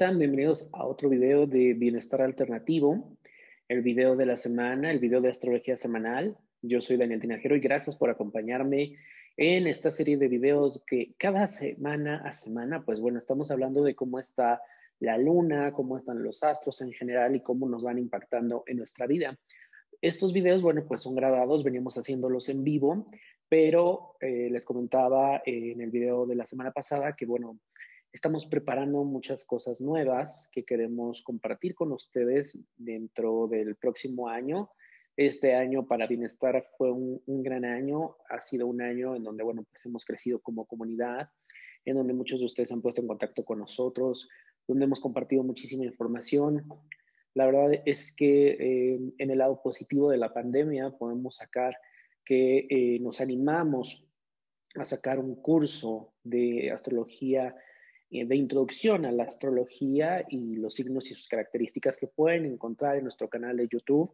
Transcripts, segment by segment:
están? Bienvenidos a otro video de Bienestar Alternativo, el video de la semana, el video de astrología semanal. Yo soy Daniel Tinajero y gracias por acompañarme en esta serie de videos que cada semana a semana, pues bueno, estamos hablando de cómo está la luna, cómo están los astros en general y cómo nos van impactando en nuestra vida. Estos videos, bueno, pues son grabados, veníamos haciéndolos en vivo, pero eh, les comentaba en el video de la semana pasada que, bueno, Estamos preparando muchas cosas nuevas que queremos compartir con ustedes dentro del próximo año. Este año para Bienestar fue un, gran año, ha sido un año en donde, bueno, pues hemos crecido como comunidad, en donde muchos de ustedes han puesto en contacto con nosotros, donde hemos compartido muchísima información. La verdad es que eh, en el lado positivo de la pandemia podemos sacar que eh, nos animamos a sacar un curso de astrología de introducción a la astrología y los signos y sus características que pueden encontrar en nuestro canal de YouTube,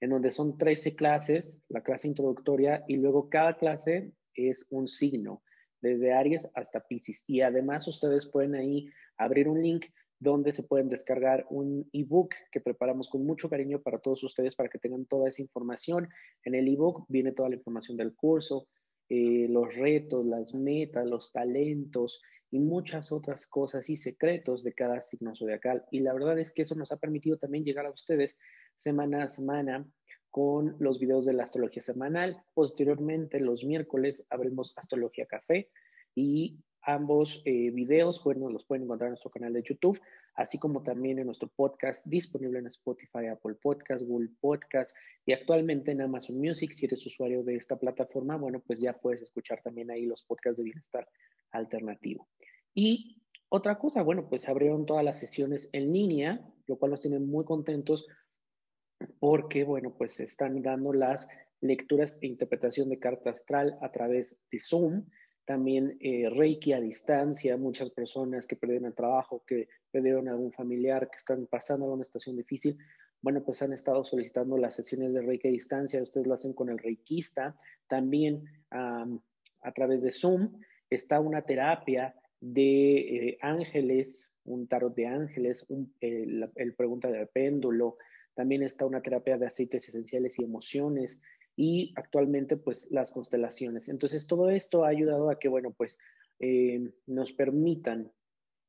en donde son 13 clases, la clase introductoria, y luego cada clase es un signo, desde Aries hasta Pisces. Y además ustedes pueden ahí abrir un link donde se pueden descargar un ebook que preparamos con mucho cariño para todos ustedes para que tengan toda esa información. En el ebook viene toda la información del curso, eh, los retos, las metas, los talentos, y muchas otras cosas y secretos de cada signo zodiacal. Y la verdad es que eso nos ha permitido también llegar a ustedes semana a semana con los videos de la astrología semanal. Posteriormente, los miércoles, abrimos Astrología Café y ambos eh, videos bueno, los pueden encontrar en nuestro canal de YouTube, así como también en nuestro podcast disponible en Spotify, Apple Podcast, Google Podcast y actualmente en Amazon Music. Si eres usuario de esta plataforma, bueno, pues ya puedes escuchar también ahí los podcasts de bienestar alternativo. Y otra cosa, bueno, pues abrieron todas las sesiones en línea, lo cual nos tiene muy contentos porque, bueno, pues están dando las lecturas e interpretación de carta astral a través de Zoom, también eh, Reiki a distancia, muchas personas que perdieron el trabajo, que perdieron a algún familiar, que están pasando alguna estación difícil, bueno, pues han estado solicitando las sesiones de Reiki a distancia, ustedes lo hacen con el Reikista, también a través de Zoom, está una terapia de eh, ángeles, un tarot de ángeles, el, pregunta del péndulo, también está una terapia de aceites esenciales y emociones y actualmente pues las constelaciones. Entonces todo esto ha ayudado a que, bueno, pues eh, nos permitan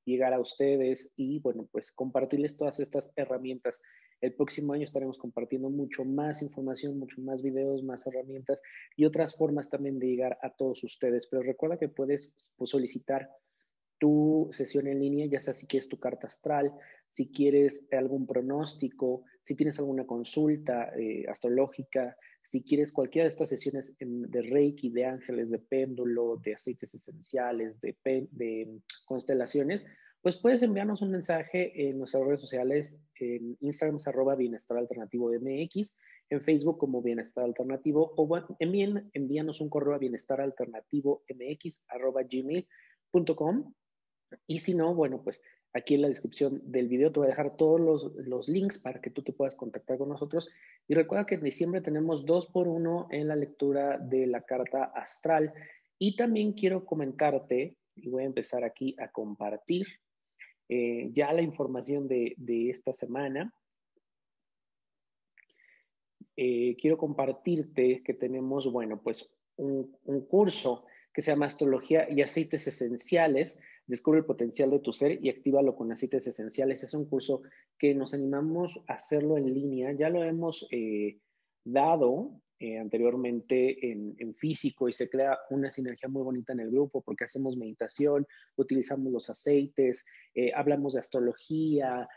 llegar a ustedes y, bueno, pues compartirles todas estas herramientas. El próximo año estaremos compartiendo mucho más información, mucho más videos, más herramientas y otras formas también de llegar a todos ustedes. Pero recuerda que puedes pues, solicitar tu sesión en línea, ya sea si quieres tu carta astral, si quieres algún pronóstico, si tienes alguna consulta eh, astrológica, si quieres cualquiera de estas sesiones de Reiki, de ángeles, de péndulo, de aceites esenciales, de, de constelaciones, pues puedes enviarnos un mensaje en nuestras redes sociales, en Instagram arroba bienestar alternativo MX, en Facebook como bienestar alternativo, o envíanos un correo a bienestar alternativo MX arroba gmail.com y si no, bueno, pues aquí en la descripción del video te voy a dejar todos los, links para que tú te puedas contactar con nosotros. Y recuerda que en diciembre tenemos dos por uno en la lectura de la carta astral. Y también quiero comentarte, y voy a empezar aquí a compartir eh, ya la información de, esta semana. Eh, quiero compartirte que tenemos, bueno, pues un, un curso que se llama Astrología y Aceites Esenciales Descubre el potencial de tu ser y actívalo con aceites esenciales. Es un curso que nos animamos a hacerlo en línea. Ya lo hemos eh, dado eh, anteriormente en, físico y se crea una sinergia muy bonita en el grupo porque hacemos meditación, utilizamos los aceites, eh, hablamos de astrología,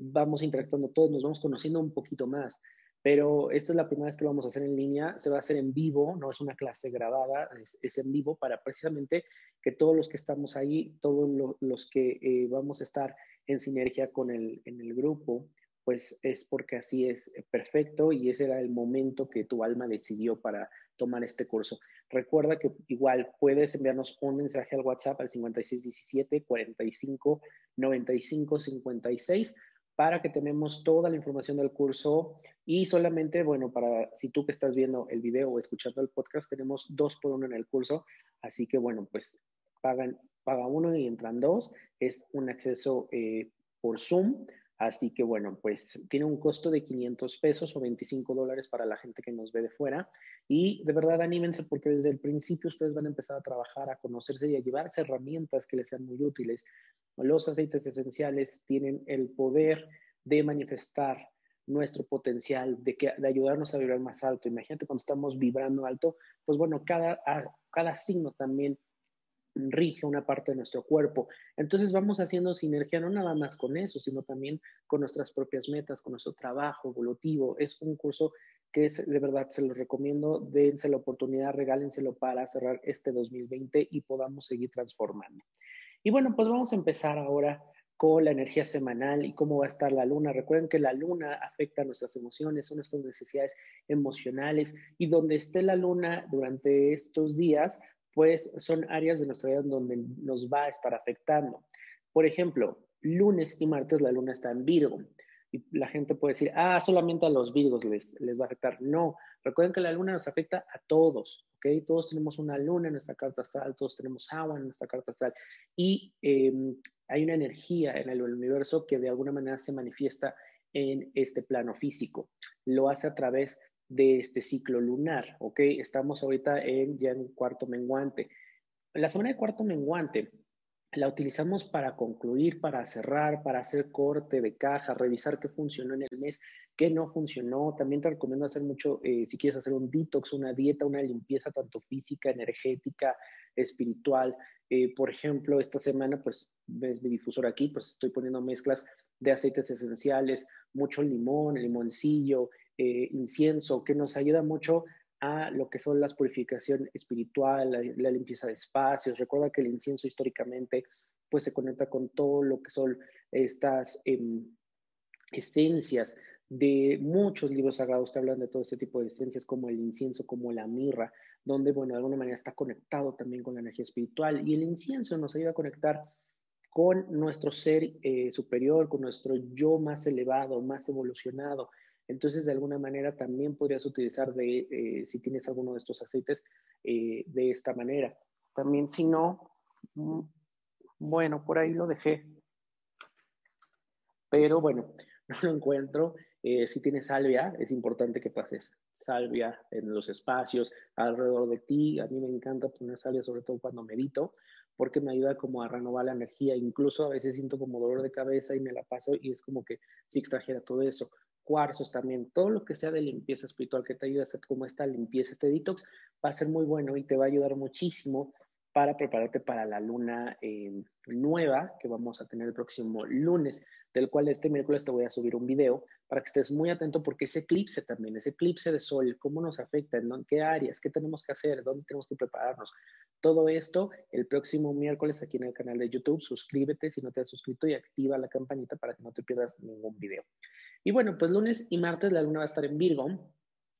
vamos interactuando todos, nos vamos conociendo un poquito más. Pero esta es la primera vez que lo vamos a hacer en línea, se va a hacer en vivo, no es una clase grabada, es, en vivo para precisamente que todos los que estamos ahí, todos los que eh, vamos a estar en sinergia con el, en el grupo, pues es porque así es eh, perfecto y ese era el momento que tu alma decidió para tomar este curso. Recuerda que igual puedes enviarnos un mensaje al WhatsApp al 5617 45 95 56 para que tenemos toda la información del curso y solamente, bueno, para si tú que estás viendo el video o escuchando el podcast, tenemos dos por uno en el curso, así que bueno, pues pagan, paga uno y entran dos, es un acceso eh, por Zoom. Así que bueno, pues tiene un costo de 500 pesos o 25 dólares para la gente que nos ve de fuera. Y de verdad anímense porque desde el principio ustedes van a empezar a trabajar, a conocerse y a llevarse herramientas que les sean muy útiles. Los aceites esenciales tienen el poder de manifestar nuestro potencial, de, que, de ayudarnos a vibrar más alto. Imagínate cuando estamos vibrando alto, pues bueno, cada, cada signo también rige una parte de nuestro cuerpo. Entonces vamos haciendo sinergia no nada más con eso, sino también con nuestras propias metas, con nuestro trabajo evolutivo. Es un curso que es de verdad, se lo recomiendo, dense la oportunidad, regálenselo para cerrar este 2020 y podamos seguir transformando. Y bueno, pues vamos a empezar ahora con la energía semanal y cómo va a estar la luna. Recuerden que la luna afecta nuestras emociones, son nuestras necesidades emocionales y donde esté la luna durante estos días, pues son áreas de nuestra vida donde nos va a estar afectando. Por ejemplo, lunes y martes la luna está en Virgo. Y la gente puede decir, ah, solamente a los Virgos les, les va a afectar. No, recuerden que la luna nos afecta a todos, ¿ok? Todos tenemos una luna en nuestra carta astral, todos tenemos agua en nuestra carta astral. Y em, hay una energía en el universo que de alguna manera se manifiesta en este plano físico. Lo hace a través de este ciclo lunar, ¿ok? Estamos ahorita en, ya en cuarto menguante. La semana de cuarto menguante la utilizamos para concluir, para cerrar, para hacer corte de caja, revisar qué funcionó en el mes, qué no funcionó. También te recomiendo hacer mucho, eh, si quieres hacer un detox, una dieta, una limpieza tanto física, energética, espiritual. Eh, por ejemplo, esta semana, pues ves mi difusor aquí, pues estoy poniendo mezclas de aceites esenciales, mucho limón, limoncillo, eh, incienso, que nos ayuda mucho a lo que son las purificación espiritual, la, limpieza de espacios. Recuerda que el incienso históricamente pues se conecta con todo lo que son estas em, esencias de muchos libros sagrados te hablan de todo este tipo de esencias como el incienso, como la mirra, donde, bueno, de alguna manera está conectado también con la energía espiritual y el incienso nos ayuda a conectar con nuestro ser eh, superior, con nuestro yo más elevado, más evolucionado. Entonces, de alguna manera también podrías utilizar, de, eh, si tienes alguno de estos aceites, eh, de esta manera. También, si no, mm, bueno, por ahí lo dejé. Pero bueno, no lo encuentro. Eh, si tienes salvia, es importante que pases salvia en los espacios alrededor de ti. A mí me encanta poner salvia, sobre todo cuando medito, porque me ayuda como a renovar la energía. Incluso a veces siento como dolor de cabeza y me la paso y es como que si extrajera todo eso cuarzos también, todo lo que sea de limpieza espiritual que te ayude a hacer como esta limpieza, este detox, va a ser muy bueno y te va a ayudar muchísimo para prepararte para la luna eh, nueva que vamos a tener el próximo lunes, del cual este miércoles te voy a subir un video para que estés muy atento porque ese eclipse también, ese eclipse de sol, cómo nos afecta, en qué áreas, qué tenemos que hacer, dónde tenemos que prepararnos. Todo esto el próximo miércoles aquí en el canal de YouTube. Suscríbete si no te has suscrito y activa la campanita para que no te pierdas ningún video. Y bueno, pues lunes y martes la luna va a estar en Virgo.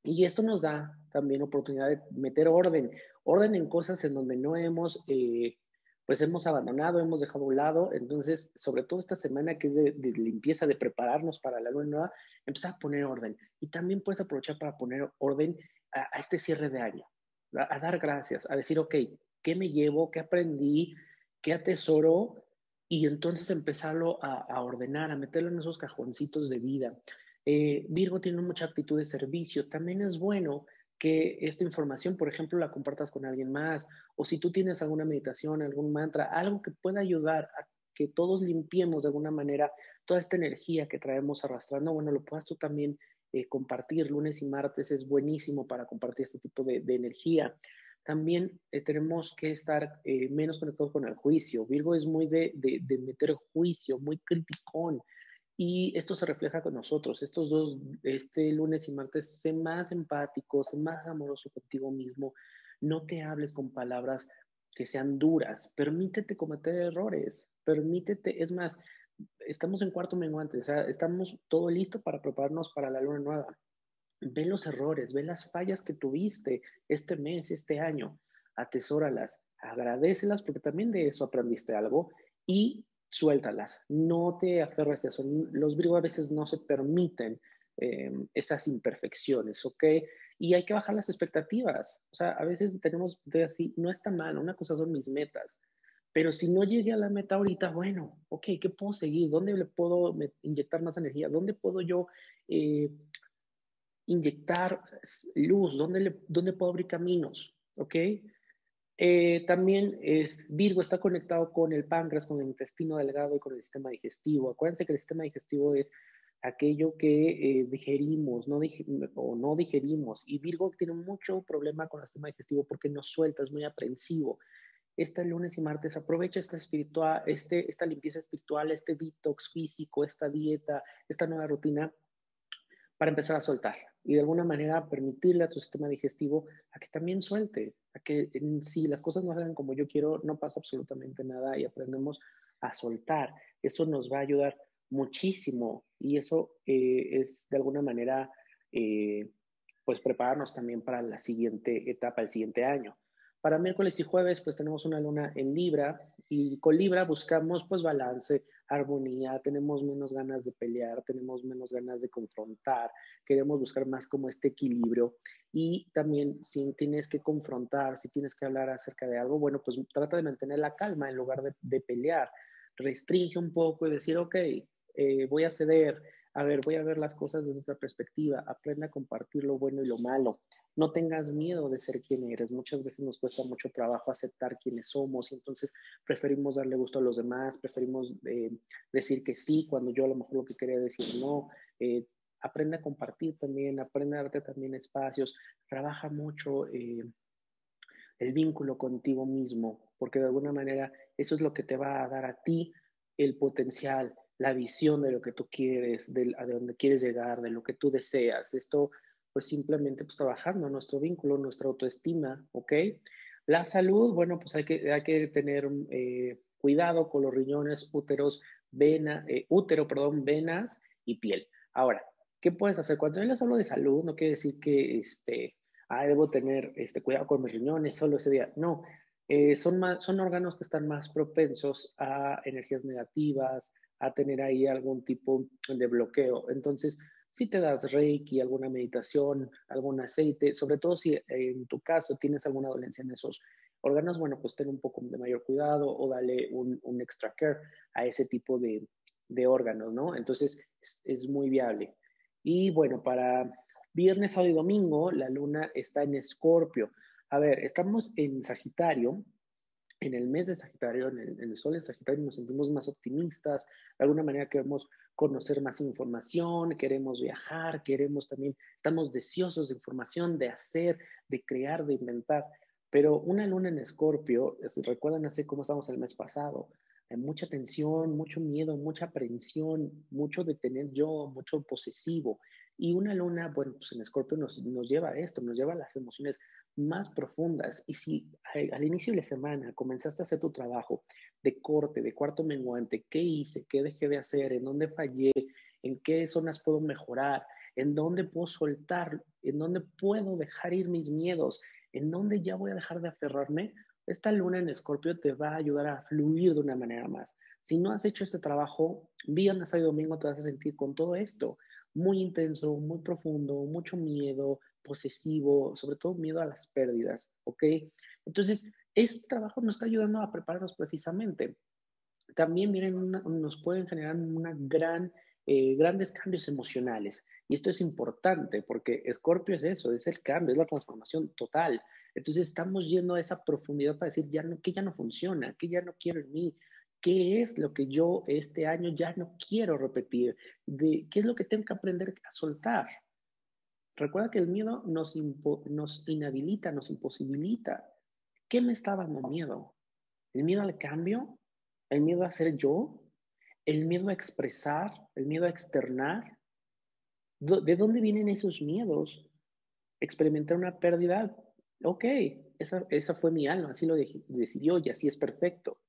Y esto nos da también oportunidad de meter orden, orden en cosas en donde no hemos, eh, pues hemos abandonado, hemos dejado a un lado. Entonces, sobre todo esta semana que es de, limpieza, de prepararnos para la luna nueva, empezar a poner orden. Y también puedes aprovechar para poner orden a, este cierre de área, a, a, dar gracias, a decir, ok, ¿qué me llevo? ¿Qué aprendí? ¿Qué atesoro? y entonces empezarlo a, ordenar, a meterlo en esos cajoncitos de vida. Eh, Virgo tiene mucha actitud de servicio. También es bueno que esta información, por ejemplo, la compartas con alguien más, o si tú tienes alguna meditación, algún mantra, algo que pueda ayudar a que todos limpiemos de alguna manera toda esta energía que traemos arrastrando, bueno, lo puedas tú también eh, compartir. Lunes y martes es buenísimo para compartir este tipo de energía también eh, tenemos que estar eh, menos conectados con el juicio. Virgo es muy de, de, meter juicio, muy criticón. Y esto se refleja con nosotros. Estos dos, este lunes y martes, sé más empático, sé más amoroso contigo mismo. No te hables con palabras que sean duras. Permítete cometer errores. Permítete, es más, estamos en cuarto menguante, o sea, estamos todo listo para prepararnos para la luna nueva ve los errores, ve las fallas que tuviste este mes, este año, atesóralas, agradecelas porque también de eso aprendiste algo y suéltalas, no te aferres a eso. Los Virgo a veces no se permiten em, esas imperfecciones, ¿ok? Y hay que bajar las expectativas. O sea, a veces tenemos de así, no está mal, una cosa son mis metas, Pero si no llegué a la meta ahorita, bueno, ok, ¿qué puedo seguir? ¿Dónde le puedo inyectar más energía? ¿Dónde puedo yo eh, inyectar luz? ¿Dónde, ¿Dónde puedo abrir caminos? ¿Ok? Eh, también es, Virgo está conectado con el páncreas, con el intestino delgado y con el sistema digestivo. Acuérdense que el sistema digestivo es aquello que eh, digerimos no o no digerimos. Y Virgo tiene mucho problema con el sistema digestivo porque no suelta, es muy aprensivo. Este lunes y martes aprovecha esta, espiritual, este, esta limpieza espiritual, este detox físico, esta dieta, esta nueva rutina para empezar a soltar y de alguna manera permitirle a tu sistema digestivo a que también suelte, a que si las cosas no salgan como yo quiero, no pasa absolutamente nada y aprendemos a soltar. Eso nos va a ayudar muchísimo y eso eh, es de alguna manera, eh, pues prepararnos también para la siguiente etapa, el siguiente año. Para miércoles y jueves, pues tenemos una luna en Libra y con Libra buscamos pues balance, armonía, tenemos menos ganas de pelear, tenemos menos ganas de confrontar, queremos buscar más como este equilibrio y también si tienes que confrontar, si tienes que hablar acerca de algo, bueno, pues trata de mantener la calma en lugar de, pelear, restringe un poco y decir, ok, eh, voy a ceder, a ver, voy a ver las cosas desde otra perspectiva, aprende a compartir lo bueno y lo malo. No tengas miedo de ser quien eres. Muchas veces nos cuesta mucho trabajo aceptar quiénes somos y entonces preferimos darle gusto a los demás, preferimos eh, decir que sí cuando yo a lo mejor lo que quería decir no. Eh, aprende a compartir también, aprende a darte también espacios, trabaja mucho eh, el vínculo contigo mismo, porque de alguna manera eso es lo que te va a dar a ti el potencial, la visión de lo que tú quieres, de a dónde quieres llegar, de lo que tú deseas. Esto, pues simplemente pues trabajando nuestro vínculo, nuestra autoestima, ¿ok? La salud, bueno, pues hay que, hay que tener eh, cuidado con los riñones, úteros, vena, eh, útero, perdón, venas y piel. Ahora, ¿qué puedes hacer? Cuando yo les hablo de salud, no quiere decir que, este, ah, debo tener este, cuidado con mis riñones solo ese día. No, eh, son, más, son órganos que están más propensos a energías negativas, a tener ahí algún tipo de bloqueo. Entonces, si te das reiki, alguna meditación, algún aceite, sobre todo si en tu caso tienes alguna dolencia en esos órganos, bueno, pues ten un poco de mayor cuidado o dale un, extra care a ese tipo de, órganos, ¿no? Entonces, es, es, muy viable. Y bueno, para viernes, sábado y domingo, la luna está en escorpio. A ver, estamos en Sagitario, en el mes de Sagitario, en el, sol de Sagitario, nos sentimos más optimistas, de alguna manera queremos conocer más información, queremos viajar, queremos también, estamos deseosos de información, de hacer, de crear, de inventar. Pero una luna en Escorpio, recuerdan así como estamos el mes pasado, hay mucha tensión, mucho miedo, mucha aprensión, mucho de tener yo, mucho posesivo. Y una luna, bueno, pues en Escorpio nos, nos lleva a esto, nos lleva a las emociones más profundas. Y si al inicio de la semana comenzaste a hacer tu trabajo de corte, de cuarto menguante, qué hice, qué dejé de hacer, en dónde fallé, en qué zonas puedo mejorar, en dónde puedo soltar, en dónde puedo dejar ir mis miedos, en dónde ya voy a dejar de aferrarme, esta luna en Escorpio te va a ayudar a fluir de una manera más. Si no has hecho este trabajo, viernes y domingo te vas a sentir con todo esto. Muy intenso, muy profundo, mucho miedo, posesivo, sobre todo miedo a las pérdidas, ¿ok? Entonces, este trabajo nos está ayudando a prepararnos precisamente. También vienen nos pueden generar una eh, grandes cambios emocionales. Y esto es importante porque Escorpio es eso, es el cambio, es la transformación total. Entonces estamos yendo a esa profundidad para decir ya no, que ya no funciona, que ya no quiero en mí, qué es lo que yo este año ya no quiero repetir, de qué es lo que tengo que aprender a soltar. Recuerda que el miedo nos, inhabilita, nos imposibilita. ¿Qué me está dando miedo? ¿El miedo al cambio? ¿El miedo a ser yo? ¿El miedo a expresar? ¿El miedo a externar? ¿De dónde vienen esos miedos? Experimentar una pérdida. Ok, esa, esa fue mi alma, así lo decidió y así es perfecto.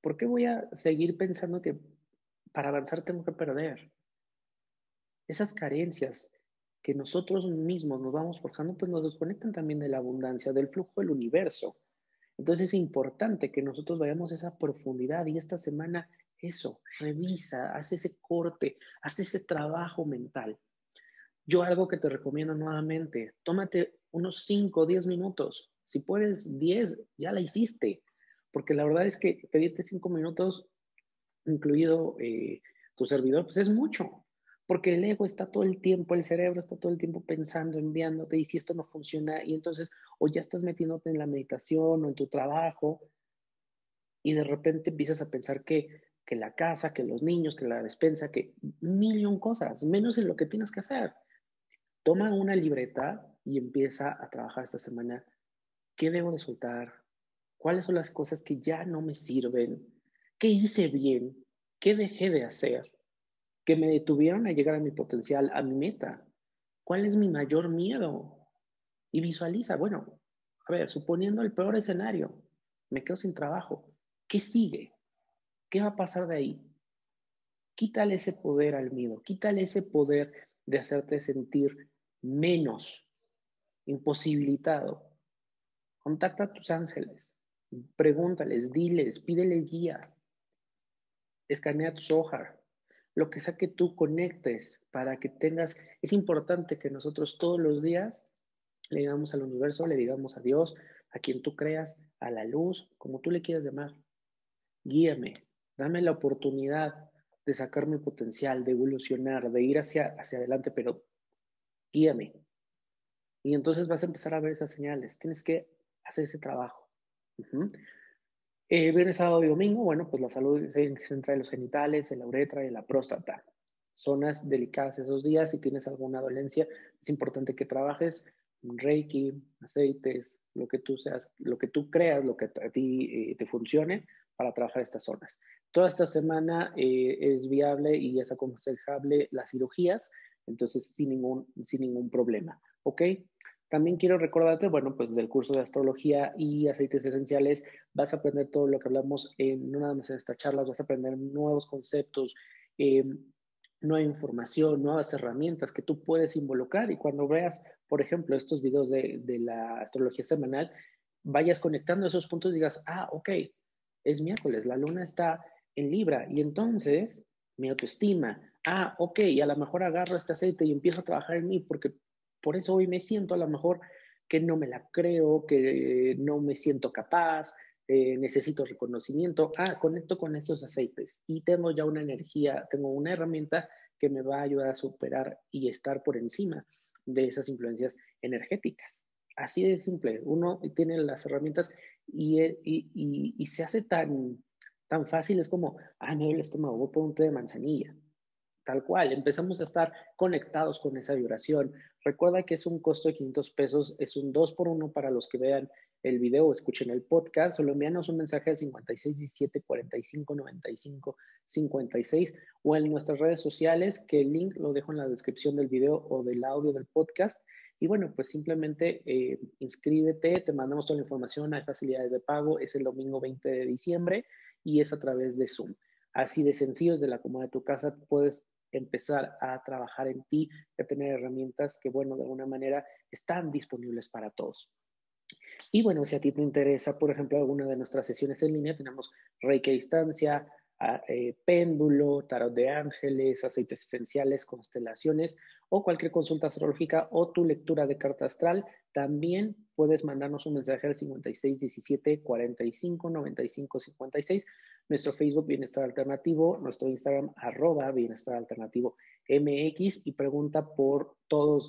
¿Por qué voy a seguir pensando que para avanzar tengo que perder? Esas carencias que nosotros mismos nos vamos forjando, pues nos desconectan también de la abundancia, del flujo del universo. Entonces es importante que nosotros vayamos a esa profundidad y esta semana eso, revisa, haz ese corte, haz ese trabajo mental. Yo algo que te recomiendo nuevamente, tómate unos 5 o 10 minutos. Si puedes 10, ya la hiciste porque la verdad es que pedirte cinco minutos, incluido eh, tu servidor, pues es mucho, porque el ego está todo el tiempo, el cerebro está todo el tiempo pensando, enviándote, y si esto no funciona, y entonces o ya estás metiéndote en la meditación o en tu trabajo, y de repente empiezas a pensar que, que la casa, que los niños, que la despensa, que millón cosas, menos en lo que tienes que hacer. Toma una libreta y empieza a trabajar esta semana. ¿Qué debo de soltar? ¿Cuáles son las cosas que ya no me sirven? ¿Qué hice bien? ¿Qué dejé de hacer? Que me detuvieron a llegar a mi potencial, a mi meta. ¿Cuál es mi mayor miedo? Y visualiza, bueno, a ver, suponiendo el peor escenario, me quedo sin trabajo. ¿Qué sigue? ¿Qué va a pasar de ahí? Quítale ese poder al miedo, quítale ese poder de hacerte sentir menos, imposibilitado. Contacta a tus ángeles, pregúntales, diles, pídele guía, escanea tus hojas, lo que sea que tú conectes para que tengas, es importante que nosotros todos los días le digamos al universo, le digamos a Dios, a quien tú creas, a la luz, como tú le quieras llamar, guíame, dame la oportunidad de sacar mi potencial, de evolucionar, de ir hacia, hacia adelante, pero guíame. Y entonces vas a empezar a ver esas señales. Tienes que hacer ese trabajo. Eh, viernes, sábado y domingo, bueno, pues la salud se centra en los genitales, en la uretra y en la próstata. Zonas delicadas esos días. Si tienes alguna dolencia, es importante que trabajes reiki, aceites, lo que tú seas, lo que tú creas, lo que a ti eh, te funcione para trabajar estas zonas. Toda esta semana eh, es viable y es aconsejable las cirugías, entonces sin ningún, sin ningún problema, ¿ok? También quiero recordarte, bueno, pues del curso de astrología y aceites esenciales, vas a aprender todo lo que hablamos en, más en estas charlas, vas a aprender nuevos conceptos, eh, nueva información, nuevas herramientas que tú puedes involucrar. Y cuando veas, por ejemplo, estos videos de, de la astrología semanal, vayas conectando esos puntos y digas, ah, ok, es miércoles, la luna está en Libra y entonces mi autoestima, ah, ok, y a lo mejor agarro este aceite y empiezo a trabajar en mí porque por eso hoy me siento a lo mejor que no me la creo, que no me siento capaz, eh, necesito reconocimiento, ah, conecto con estos aceites y tengo ya una energía, tengo una herramienta que me va a ayudar a superar y estar por encima de esas influencias energéticas. Así de simple, uno tiene las herramientas y, y, se hace tan, tan fácil, es como, ah, me duele el estómago, voy por un té de manzanilla. Tal cual, empezamos a estar conectados con esa vibración. Recuerda que es un costo de 500 pesos, es un 2 por 1 para los que vean el video o escuchen el podcast, solo envíanos un mensaje al 5617 45 95 56 o en nuestras redes sociales, que el link lo dejo en la descripción del video o del audio del podcast y bueno, pues simplemente eh, inscríbete, te mandamos toda la información, hay facilidades de pago, es el domingo 20 de diciembre y es a través de Zoom. Así de sencillo, desde la comodidad de tu casa puedes empezar a trabajar en ti, a tener herramientas que, bueno, de alguna manera están disponibles para todos. Y bueno, si a ti te interesa, por ejemplo, alguna de nuestras sesiones en línea, tenemos Reiki a distancia, eh, péndulo, tarot de ángeles, aceites esenciales, constelaciones o cualquier consulta astrológica o tu lectura de carta astral, también puedes mandarnos un mensaje al 56 17 45 95 56, nuestro Facebook Bienestar Alternativo, nuestro Instagram arroba Bienestar Alternativo MX y pregunta por toda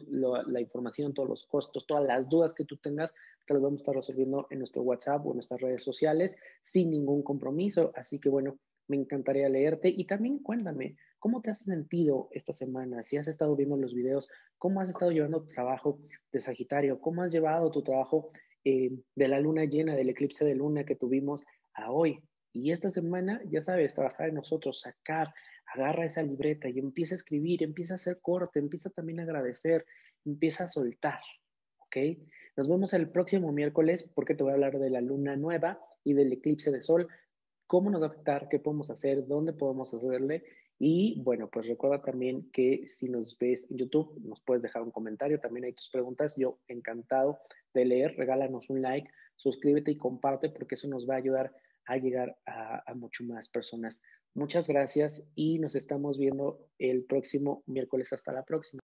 la información, todos los costos, todas las dudas que tú tengas, te las vamos a estar resolviendo en nuestro WhatsApp o en nuestras redes sociales sin ningún compromiso. Así que bueno, me encantaría leerte y también cuéntame cómo te has sentido esta semana, si has estado viendo los videos, cómo has estado llevando tu trabajo de Sagitario, cómo has llevado tu trabajo eh, de la luna llena, del eclipse de luna que tuvimos a hoy. Y esta semana, ya sabes, trabajar en nosotros, sacar, agarra esa libreta y empieza a escribir, empieza a hacer corte, empieza también a agradecer, empieza a soltar, ¿ok? Nos vemos el próximo miércoles porque te voy a hablar de la luna nueva y del eclipse de sol cómo nos va a afectar, qué podemos hacer, dónde podemos hacerle. Y bueno, pues recuerda también que si nos ves en YouTube, nos puedes dejar un comentario, también hay tus preguntas. Yo encantado de leer, regálanos un like, suscríbete y comparte porque eso nos va a ayudar a llegar a, a mucho más personas. Muchas gracias y nos estamos viendo el próximo miércoles. Hasta la próxima.